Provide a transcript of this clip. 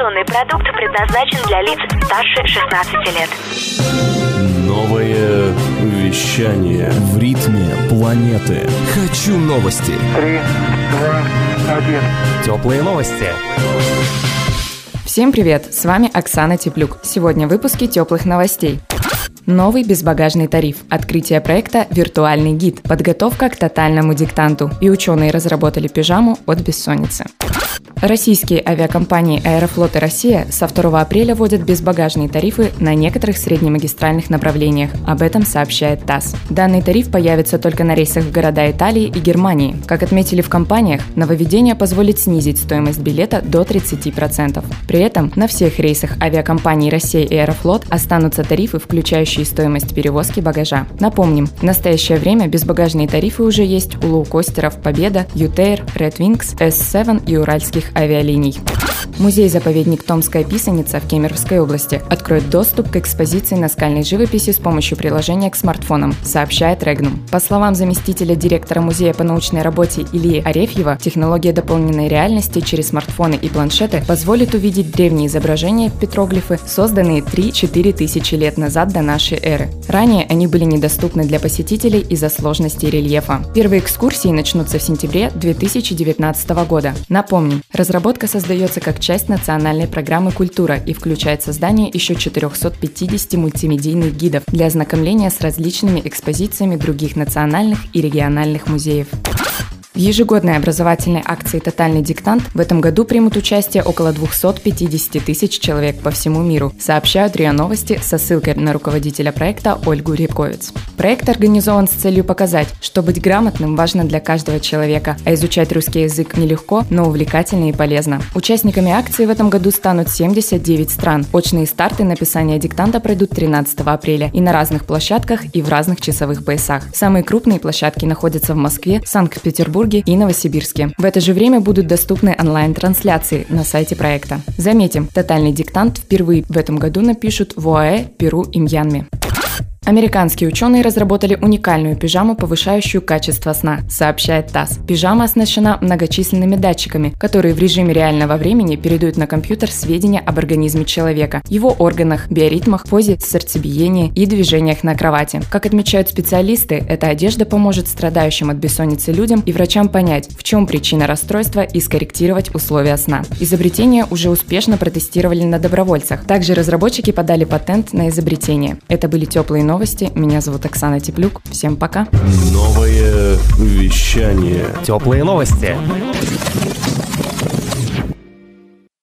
Информационный продукт предназначен для лиц старше 16 лет. Новое вещание в ритме планеты. Хочу новости. Три, два, один. Теплые новости. Всем привет! С вами Оксана Теплюк. Сегодня в выпуске теплых новостей. Новый безбагажный тариф, открытие проекта «Виртуальный гид», подготовка к тотальному диктанту и ученые разработали пижаму от бессонницы. Российские авиакомпании «Аэрофлот» и «Россия» со 2 апреля вводят безбагажные тарифы на некоторых среднемагистральных направлениях. Об этом сообщает ТАСС. Данный тариф появится только на рейсах в города Италии и Германии. Как отметили в компаниях, нововведение позволит снизить стоимость билета до 30%. При этом на всех рейсах авиакомпаний «Россия» и «Аэрофлот» останутся тарифы, включающие стоимость перевозки багажа. Напомним, в настоящее время безбагажные тарифы уже есть у лоукостеров «Победа», «Ютейр», «Red Wings», S7 и уральских авиалиний. Музей-заповедник Томская писаница в Кемеровской области откроет доступ к экспозиции наскальной живописи с помощью приложения к смартфонам, сообщает Регнум. По словам заместителя директора музея по научной работе Ильи Арефьева, технология дополненной реальности через смартфоны и планшеты позволит увидеть древние изображения, петроглифы, созданные 3-4 тысячи лет назад до нашей эры. Ранее они были недоступны для посетителей из-за сложности рельефа. Первые экскурсии начнутся в сентябре 2019 года. Напомним, разработка создается как часть национальной программы «Культура» и включает создание еще 450 мультимедийных гидов для ознакомления с различными экспозициями других национальных и региональных музеев. В ежегодной образовательной акции «Тотальный диктант» в этом году примут участие около 250 тысяч человек по всему миру, сообщают РИА Новости со ссылкой на руководителя проекта Ольгу Рябковец. Проект организован с целью показать, что быть грамотным важно для каждого человека, а изучать русский язык нелегко, но увлекательно и полезно. Участниками акции в этом году станут 79 стран. Очные старты написания диктанта пройдут 13 апреля и на разных площадках и в разных часовых поясах. Самые крупные площадки находятся в Москве, Санкт-Петербурге, и Новосибирске. В это же время будут доступны онлайн-трансляции на сайте проекта. Заметим, тотальный диктант впервые в этом году напишут в ОАЭ, Перу и Мьянме. Американские ученые разработали уникальную пижаму, повышающую качество сна, сообщает ТАСС. Пижама оснащена многочисленными датчиками, которые в режиме реального времени передают на компьютер сведения об организме человека, его органах, биоритмах, позе, сердцебиении и движениях на кровати. Как отмечают специалисты, эта одежда поможет страдающим от бессонницы людям и врачам понять, в чем причина расстройства и скорректировать условия сна. Изобретение уже успешно протестировали на добровольцах. Также разработчики подали патент на изобретение. Это были теплые новости. Меня зовут Оксана Теплюк. Всем пока. Новое вещание. Теплые новости.